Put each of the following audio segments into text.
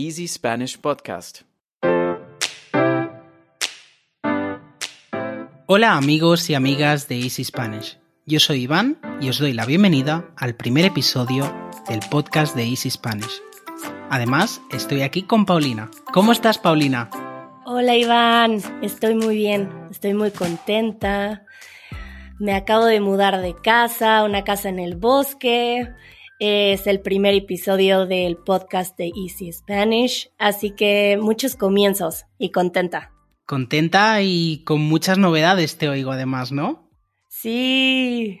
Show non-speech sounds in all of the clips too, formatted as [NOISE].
Easy Spanish Podcast. Hola amigos y amigas de Easy Spanish. Yo soy Iván y os doy la bienvenida al primer episodio del podcast de Easy Spanish. Además, estoy aquí con Paulina. ¿Cómo estás, Paulina? Hola Iván, estoy muy bien, estoy muy contenta. Me acabo de mudar de casa, una casa en el bosque. Es el primer episodio del podcast de Easy Spanish, así que muchos comienzos y contenta. Contenta y con muchas novedades te oigo además, ¿no? Sí.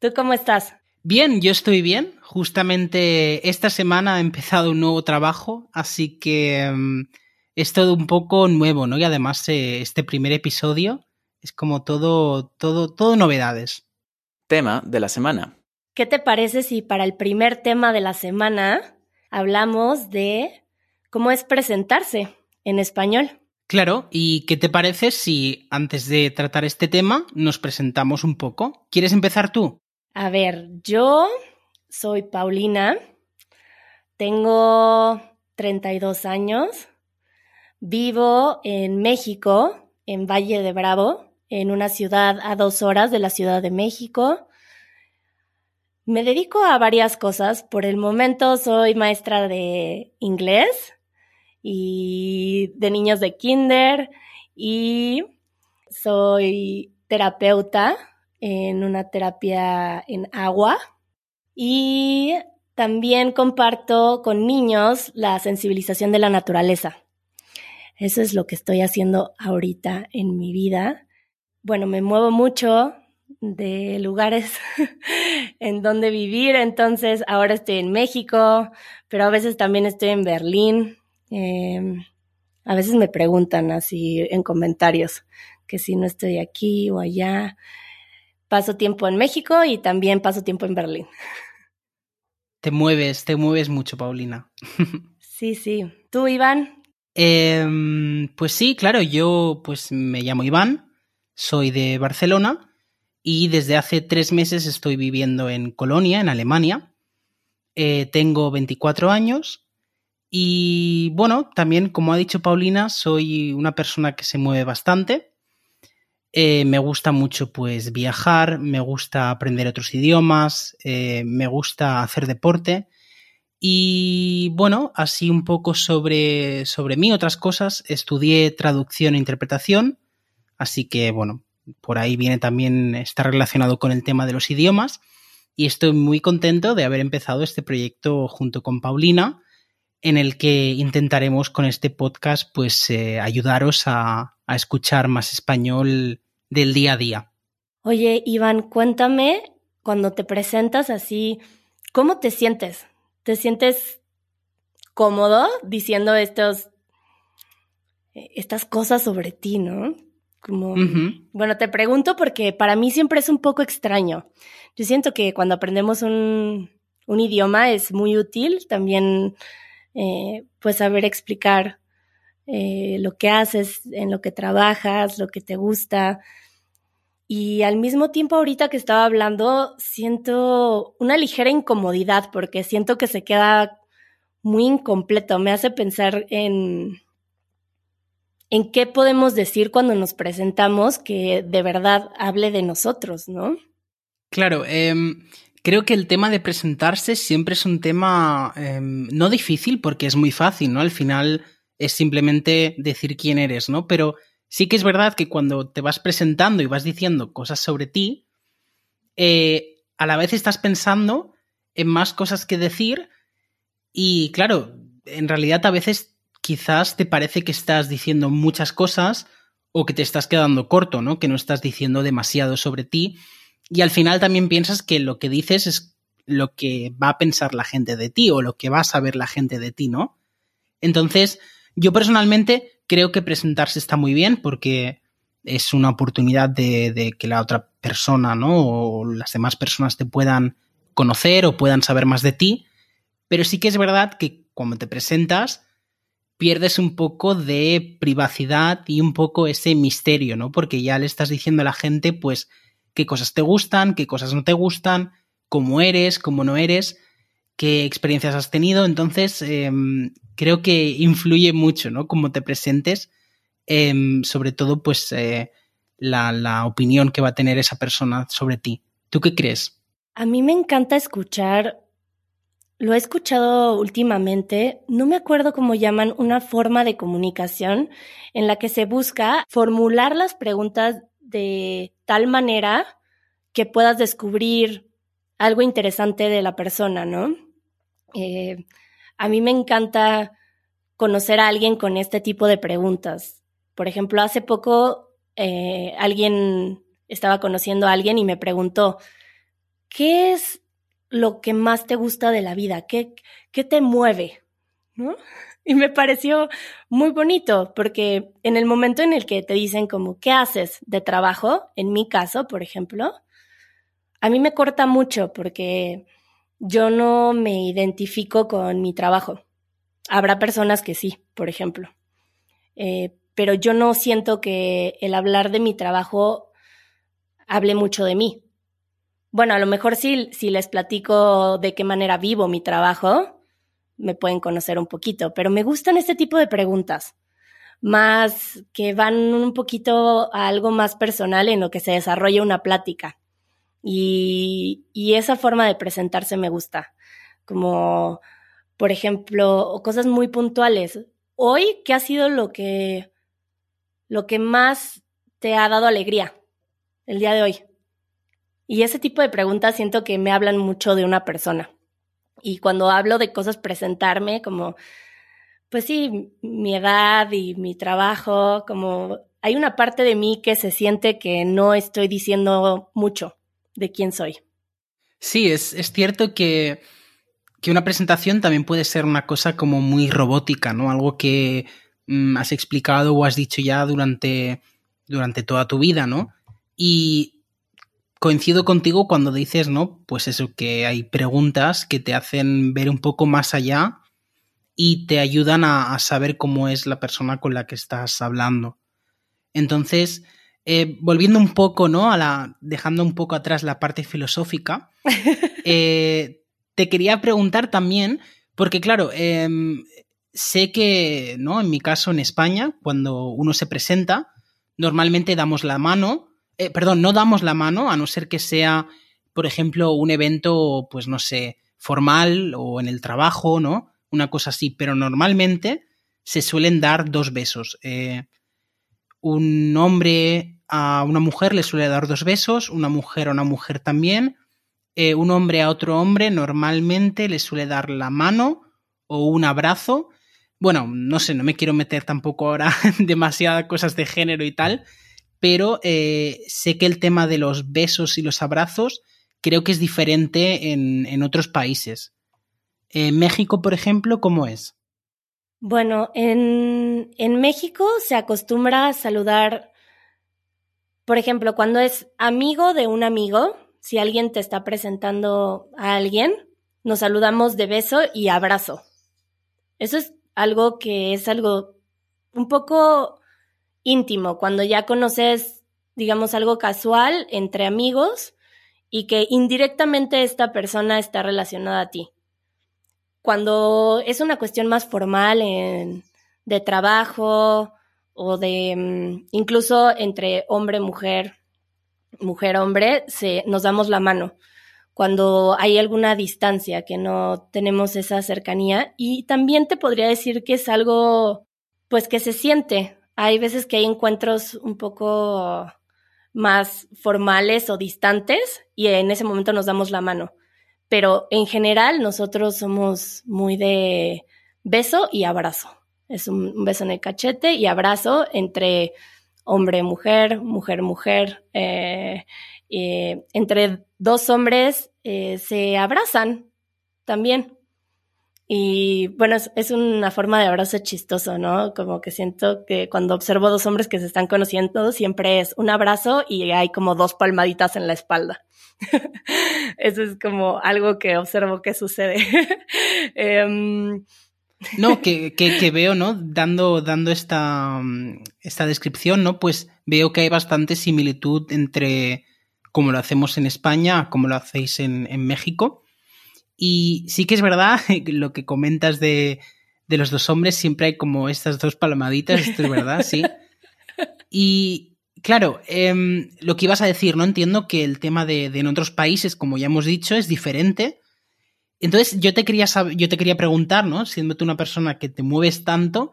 ¿Tú cómo estás? Bien, yo estoy bien. Justamente esta semana he empezado un nuevo trabajo, así que um, es todo un poco nuevo, ¿no? Y además eh, este primer episodio es como todo, todo, todo novedades. Tema de la semana. ¿Qué te parece si para el primer tema de la semana hablamos de cómo es presentarse en español? Claro, ¿y qué te parece si antes de tratar este tema nos presentamos un poco? ¿Quieres empezar tú? A ver, yo soy Paulina, tengo 32 años, vivo en México, en Valle de Bravo, en una ciudad a dos horas de la Ciudad de México. Me dedico a varias cosas. Por el momento soy maestra de inglés y de niños de kinder y soy terapeuta en una terapia en agua y también comparto con niños la sensibilización de la naturaleza. Eso es lo que estoy haciendo ahorita en mi vida. Bueno, me muevo mucho, de lugares [LAUGHS] en donde vivir. Entonces, ahora estoy en México, pero a veces también estoy en Berlín. Em, a veces me preguntan así en comentarios que si no estoy aquí o allá. Paso tiempo en México y también paso tiempo en Berlín. [LAUGHS] Te mueves, te mueves mucho, Paulina. [LAUGHS] sí, sí. ¿Tú, Iván? Em, pues sí, claro, yo pues me llamo Iván, soy de Barcelona y desde hace tres meses estoy viviendo en Colonia, en Alemania. Eh, tengo 24 años y bueno, también como ha dicho Paulina, soy una persona que se mueve bastante. Eh, me gusta mucho pues viajar, me gusta aprender otros idiomas, eh, me gusta hacer deporte. Y bueno, así un poco sobre, sobre mí, otras cosas. Estudié traducción e interpretación, así que bueno, por ahí viene también, está relacionado con el tema de los idiomas. Y estoy muy contento de haber empezado este proyecto junto con Paulina, en el que intentaremos con este podcast pues eh, ayudaros a, a escuchar más español del día a día. Oye, Iván, cuéntame cuando te presentas así, ¿cómo te sientes? ¿Te sientes cómodo diciendo estos, estas cosas sobre ti, no? Como, bueno, te pregunto porque para mí siempre es un poco extraño. Yo siento que cuando aprendemos un, un idioma es muy útil también, eh, pues, saber explicar eh, lo que haces, en lo que trabajas, lo que te gusta. Y al mismo tiempo, ahorita que estaba hablando, siento una ligera incomodidad porque siento que se queda muy incompleto. Me hace pensar en en qué podemos decir cuando nos presentamos que de verdad hable de nosotros, ¿no? Claro, em, creo que el tema de presentarse siempre es un tema em, no difícil porque es muy fácil, ¿no? Al final es simplemente decir quién eres, ¿no? Pero sí que es verdad que cuando te vas presentando y vas diciendo cosas sobre ti, eh, a la vez estás pensando en más cosas que decir y claro, en realidad a veces quizás te parece que estás diciendo muchas cosas o que te estás quedando corto, ¿no? Que no estás diciendo demasiado sobre ti y al final también piensas que lo que dices es lo que va a pensar la gente de ti o lo que va a saber la gente de ti, ¿no? Entonces, yo personalmente creo que presentarse está muy bien porque es una oportunidad de, que la otra persona, ¿no? O las demás personas te puedan conocer o puedan saber más de ti. Pero sí que es verdad que cuando te presentas, pierdes un poco de privacidad y un poco ese misterio, ¿no? Porque ya le estás diciendo a la gente, pues, qué cosas te gustan, qué cosas no te gustan, cómo eres, cómo no eres. qué experiencias has tenido. Entonces, em, creo que influye mucho, ¿no? Cómo te presentes, em, sobre todo, pues, eh, la, la opinión que va a tener esa persona sobre ti. ¿Tú qué crees? A mí me encanta escuchar, lo he escuchado últimamente, no me acuerdo cómo llaman, una forma de comunicación en la que se busca formular las preguntas de tal manera que puedas descubrir algo interesante de la persona, ¿no? Eh, a mí me encanta conocer a alguien con este tipo de preguntas. Por ejemplo, hace poco eh, alguien estaba conociendo a alguien y me preguntó, ¿qué es lo que más te gusta de la vida? ¿Qué, qué te mueve? ¿No? [LAUGHS] Y me pareció muy bonito porque en el momento en el que te dicen como, ¿qué haces de trabajo? En mi caso, por ejemplo, a mí me corta mucho porque yo no me identifico con mi trabajo. Habrá personas que sí, por ejemplo. Eh, pero yo no siento que el hablar de mi trabajo hable mucho de mí. Bueno, a lo mejor sí, si les platico de qué manera vivo mi trabajo, me pueden conocer un poquito, pero me gustan este tipo de preguntas, más que van un poquito a algo más personal en lo que se desarrolla una plática. Y, y esa forma de presentarse me gusta, como, por ejemplo, cosas muy puntuales. Hoy, ¿qué ha sido lo que lo que más te ha dado alegría el día de hoy? Y ese tipo de preguntas siento que me hablan mucho de una persona. Y cuando hablo de cosas, presentarme como, pues sí, mi edad y mi trabajo, como hay una parte de mí que se siente que no estoy diciendo mucho de quién soy. Sí, es, es cierto que, que una presentación también puede ser una cosa como muy robótica, ¿no? Algo que Mm, has explicado o has dicho ya durante, durante toda tu vida, ¿no? Y coincido contigo cuando dices, ¿no? Pues eso, que hay preguntas que te hacen ver un poco más allá y te ayudan a, saber cómo es la persona con la que estás hablando. Entonces, eh, volviendo un poco, ¿no? A la, dejando un poco atrás la parte filosófica, [LAUGHS] eh, te quería preguntar también, porque claro, em, sé que, ¿no? En mi caso, en España, cuando uno se presenta, normalmente damos la mano, eh, perdón, no damos la mano, a no ser que sea, por ejemplo, un evento, pues no sé, formal o en el trabajo, ¿no? Una cosa así, pero normalmente se suelen dar dos besos. Eh, un hombre a una mujer le suele dar dos besos, una mujer a una mujer también. Eh, un hombre a otro hombre normalmente le suele dar la mano o un abrazo bueno, no sé, no me quiero meter tampoco ahora [LAUGHS] en demasiadas cosas de género y tal, pero eh, sé que el tema de los besos y los abrazos creo que es diferente en, otros países. En México, por ejemplo, ¿cómo es? Bueno, en, en México se acostumbra a saludar, por ejemplo, cuando es amigo de un amigo, si alguien te está presentando a alguien, nos saludamos de beso y abrazo. Eso es algo que es algo un poco íntimo, cuando ya conoces, digamos, algo casual entre amigos y que indirectamente esta persona está relacionada a ti. Cuando es una cuestión más formal de trabajo o de mm, incluso entre hombre-mujer, mujer-hombre, nos damos la mano cuando hay alguna distancia, que no tenemos esa cercanía. Y también te podría decir que es algo, pues que se siente. Hay veces que hay encuentros un poco más formales o distantes y en ese momento nos damos la mano. Pero en general nosotros somos muy de beso y abrazo. Es un beso en el cachete y abrazo entre hombre, mujer, mujer, mujer. Eh, eh, entre dos hombres eh, se abrazan también. Y bueno, es, una forma de abrazo chistoso, ¿no? Como que siento que cuando observo dos hombres que se están conociendo, siempre es un abrazo y hay como dos palmaditas en la espalda. [LAUGHS] Eso es como algo que observo que sucede. [LAUGHS] Em, no, que, que, veo, ¿no? Dando, dando esta, esta descripción, ¿no? Pues veo que hay bastante similitud entre como lo hacemos en España, como lo hacéis en, México. Y sí que es verdad [LAUGHS] lo que comentas de, de los dos hombres, siempre hay como estas dos palmaditas, esto es verdad, sí. [LAUGHS] Y claro, em, lo que ibas a decir, ¿no? Entiendo que el tema de, de, en otros países, como ya hemos dicho, es diferente. Entonces, yo te quería saber, yo te quería preguntar, ¿no? Siendo tú una persona que te mueves tanto,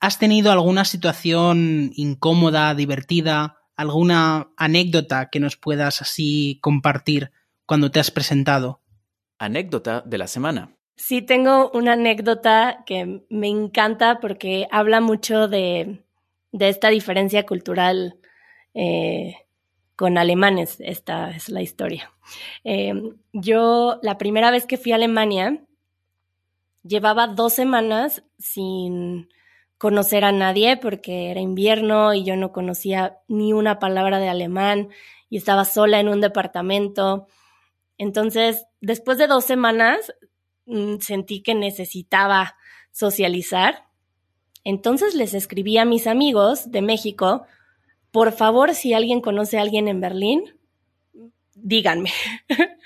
¿has tenido alguna situación incómoda, divertida, alguna anécdota que nos puedas así compartir cuando te has presentado? Anécdota de la semana. Sí, tengo una anécdota que me encanta porque habla mucho de, esta diferencia cultural eh, con alemanes. Esta es la historia. Eh, yo, la primera vez que fui a Alemania, llevaba dos semanas sin conocer a nadie porque era invierno y yo no conocía ni una palabra de alemán y estaba sola en un departamento. Entonces, después de dos semanas, Mm, sentí que necesitaba socializar. Entonces les escribí a mis amigos de México, por favor, si alguien conoce a alguien en Berlín, díganme. [LAUGHS]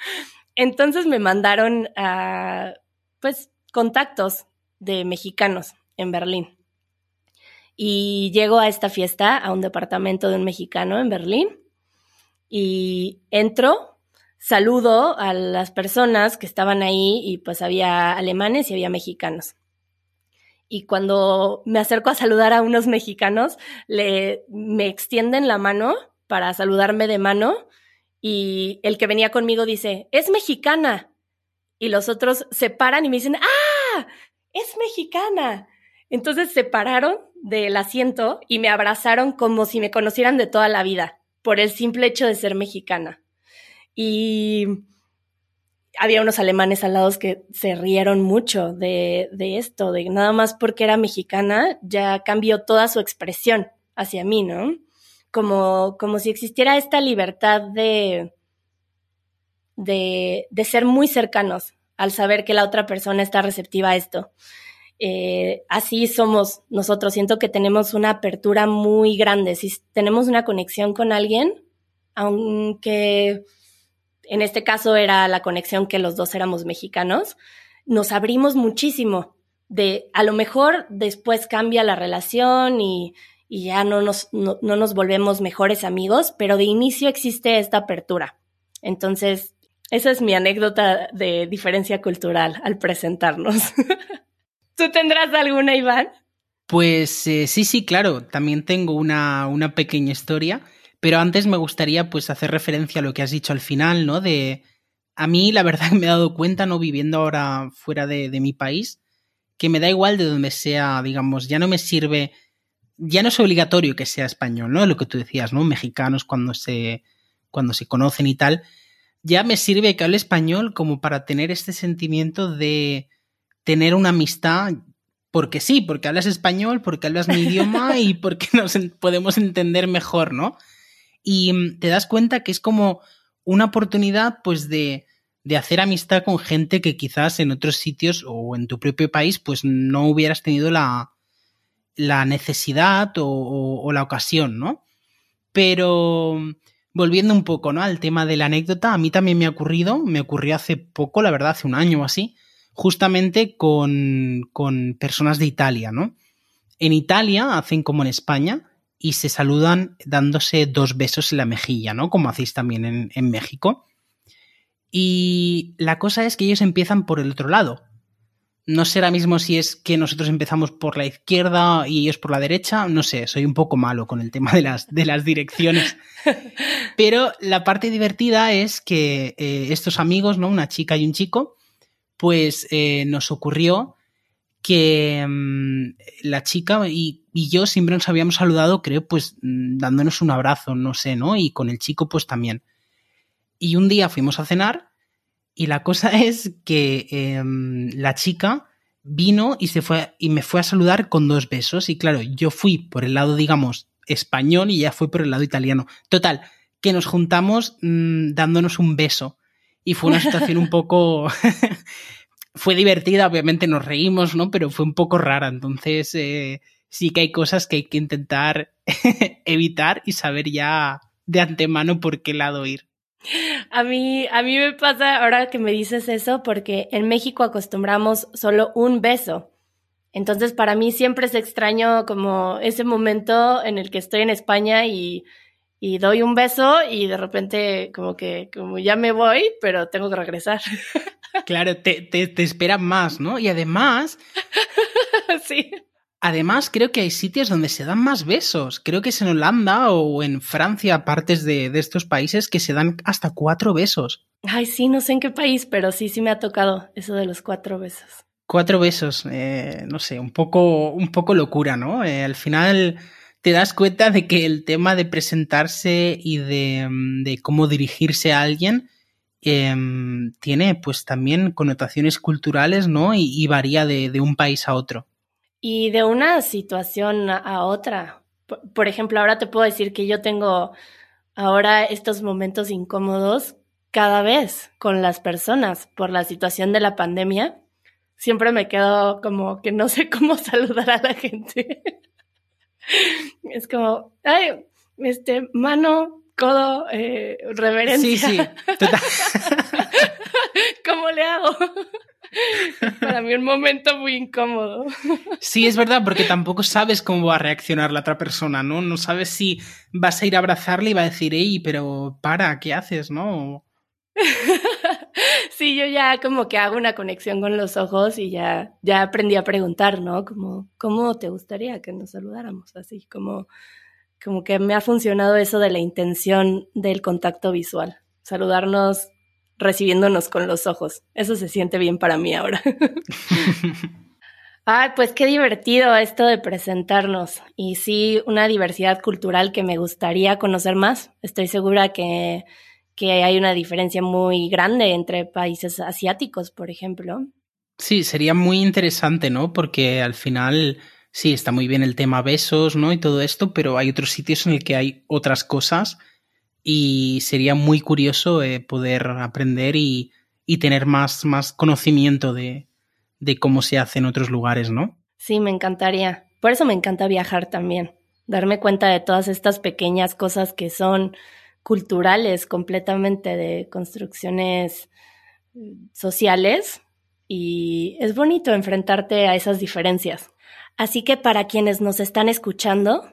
Entonces me mandaron pues, contactos de mexicanos en Berlín. Y llego a esta fiesta, a un departamento de un mexicano en Berlín, y entro saludo a las personas que estaban ahí y pues había alemanes y había mexicanos. Y cuando me acerco a saludar a unos mexicanos, le, me extienden la mano para saludarme de mano y el que venía conmigo dice, es mexicana. Y los otros se paran y me dicen, ah, es mexicana. Entonces se pararon del asiento y me abrazaron como si me conocieran de toda la vida, por el simple hecho de ser mexicana. Y había unos alemanes al lado que se rieron mucho de, esto, de nada más porque era mexicana, ya cambió toda su expresión hacia mí, ¿no? Como, como si existiera esta libertad de, de, de ser muy cercanos al saber que la otra persona está receptiva a esto. Eh, así somos nosotros. Siento que tenemos una apertura muy grande. Si tenemos una conexión con alguien, aunque en este caso era la conexión que los dos éramos mexicanos, nos abrimos muchísimo. De a lo mejor después cambia la relación y, ya no nos, no, nos volvemos mejores amigos, pero de inicio existe esta apertura. Entonces, esa es mi anécdota de diferencia cultural al presentarnos. [LAUGHS] ¿Tú tendrás alguna, Iván? Pues eh, sí, sí, claro. También tengo una, una pequeña historia. Pero antes me gustaría pues hacer referencia a lo que has dicho al final, ¿no? De a mí la verdad [LAUGHS] me he dado cuenta, no viviendo ahora fuera de, de mi país, que me da igual de donde sea, digamos, ya no me sirve, ya no es obligatorio que sea español, ¿no? Lo que tú decías, ¿no? Mexicanos cuando se, cuando se conocen y tal, ya me sirve que hable español como para tener este sentimiento de tener una amistad porque sí, porque hablas español, porque hablas mi idioma [LAUGHS] y porque nos podemos entender mejor, ¿no? Y mm, te das cuenta que es como una oportunidad pues de, de hacer amistad con gente que quizás en otros sitios o en tu propio país pues no hubieras tenido la, la necesidad o, la ocasión, ¿no? Pero mm, volviendo un poco, ¿no? Al tema de la anécdota, a mí también me ha ocurrido, me ocurrió hace poco, la verdad, hace un año o así, justamente con, con personas de Italia, ¿no? En Italia hacen como en España, y se saludan dándose dos besos en la mejilla, ¿no? Como hacéis también en, en México. Y la cosa es que ellos empiezan por el otro lado. No sé ahora mismo si es que nosotros empezamos por la izquierda y ellos por la derecha. No sé, soy un poco malo con el tema de las, de las direcciones. [LAUGHS] Pero la parte divertida es que eh, estos amigos, ¿no? Una chica y un chico, pues eh, nos ocurrió que mm, la chica y, y, yo siempre nos habíamos saludado, creo, pues mm, dándonos un abrazo, no sé, ¿no? Y con el chico, pues también. Y un día fuimos a cenar y la cosa [LAUGHS] es que eh, la chica vino y se fue y me fue a saludar con dos besos y claro, yo fui por el lado, digamos, español y ella fue por el lado italiano. Total, que nos juntamos mmm, dándonos un beso y fue una [LAUGHS] situación un poco [LAUGHS] fue divertida, obviamente nos reímos, ¿no? Pero fue un poco rara, entonces eh, sí que hay cosas que hay que intentar [LAUGHS] evitar y saber ya de antemano por qué lado ir. A mí, a mí me pasa ahora que me dices eso porque en México acostumbramos solo un beso. Entonces para mí siempre es extraño como ese momento en el que estoy en España y, doy un beso y de repente como que ya me voy, pero tengo que regresar. [LAUGHS] Claro, te, te, te esperan más, ¿no? Y además... [LAUGHS] sí. Además, creo que hay sitios donde se dan más besos. Creo que es en Holanda o en Francia, partes de, de, estos países, que se dan hasta cuatro besos. Ay, sí, no sé en qué país, pero sí, sí me ha tocado eso de los cuatro besos. Cuatro besos, eh, no sé, un poco, un poco locura, ¿no? Eh, al final te das cuenta de que el tema de presentarse y de, de cómo dirigirse a alguien eh, tiene pues también connotaciones culturales, ¿no? Y, y varía de, de un país a otro. Y de una situación a otra. Por, por, ejemplo, ahora te puedo decir que yo tengo ahora estos momentos incómodos cada vez con las personas por la situación de la pandemia. Siempre me quedo como que no sé [LAUGHS] cómo saludar a la gente. es como, ay, este, mano, codo, eh, reverencia. Sí, sí. Total. [LAUGHS] ¿Cómo le hago? Para mí un momento muy incómodo. Sí, es verdad, porque tampoco sabes cómo va a reaccionar la otra persona, ¿no? No sabes si vas a ir a abrazarle y va a decir, hey, pero para, ¿qué haces, no? [LAUGHS] Sí, yo ya como que hago una conexión con los ojos y ya, ya aprendí a preguntar, ¿no? Como, ¿cómo te gustaría que nos saludáramos? Así como, como que me ha funcionado eso de la intención del contacto visual. Saludarnos recibiéndonos con los ojos. Eso se siente bien para mí ahora. [LAUGHS] Ay, pues qué divertido esto de presentarnos. Y sí, una diversidad cultural que me gustaría conocer más. Estoy segura que, que hay una diferencia muy grande entre países asiáticos, por ejemplo. Sí, sería muy interesante, ¿no? Porque al final, sí, está muy bien el tema besos, ¿no? Y todo esto, pero hay otros sitios en el que hay otras cosas y sería muy curioso eh, poder aprender y, y tener más, más conocimiento de, de, cómo se hace en otros lugares, ¿no? Sí, me encantaría. Por eso me encanta viajar también, darme cuenta de todas estas pequeñas cosas que son culturales completamente, de construcciones sociales y es bonito enfrentarte a esas diferencias. Así que para quienes nos están escuchando,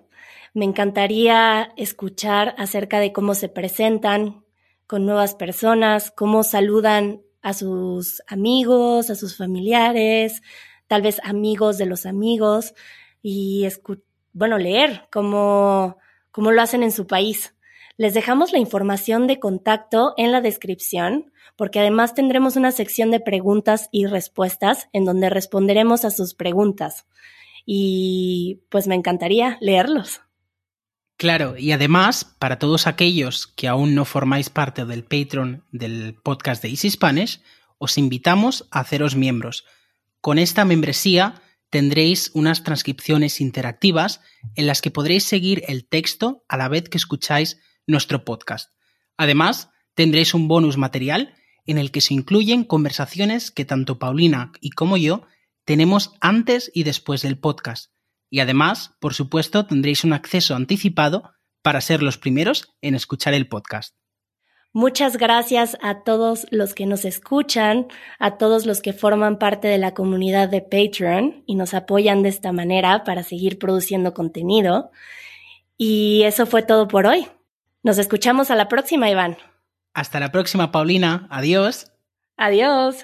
me encantaría escuchar acerca de cómo se presentan con nuevas personas, cómo saludan a sus amigos, a sus familiares, tal vez amigos de los amigos y bueno, leer cómo, cómo lo hacen en su país. Les dejamos la información de contacto en la descripción, porque además tendremos una sección de preguntas y respuestas en donde responderemos a sus preguntas. Y pues me encantaría leerlos. Claro, y además, para todos aquellos que aún no formáis parte del Patreon del podcast de Easy Spanish, os invitamos a haceros miembros. Con esta membresía tendréis unas transcripciones interactivas en las que podréis seguir el texto a la vez que escucháis nuestro podcast. Además, tendréis un bonus material en el que se incluyen conversaciones que tanto Paulina y como yo tenemos antes y después del podcast. Y además, por supuesto, tendréis un acceso anticipado para ser los primeros en escuchar el podcast. Muchas gracias a todos los que nos escuchan, a todos los que forman parte de la comunidad de Patreon y nos apoyan de esta manera para seguir produciendo contenido. Y eso fue todo por hoy. Nos escuchamos a la próxima, Iván. Hasta la próxima, Paulina. Adiós. Adiós.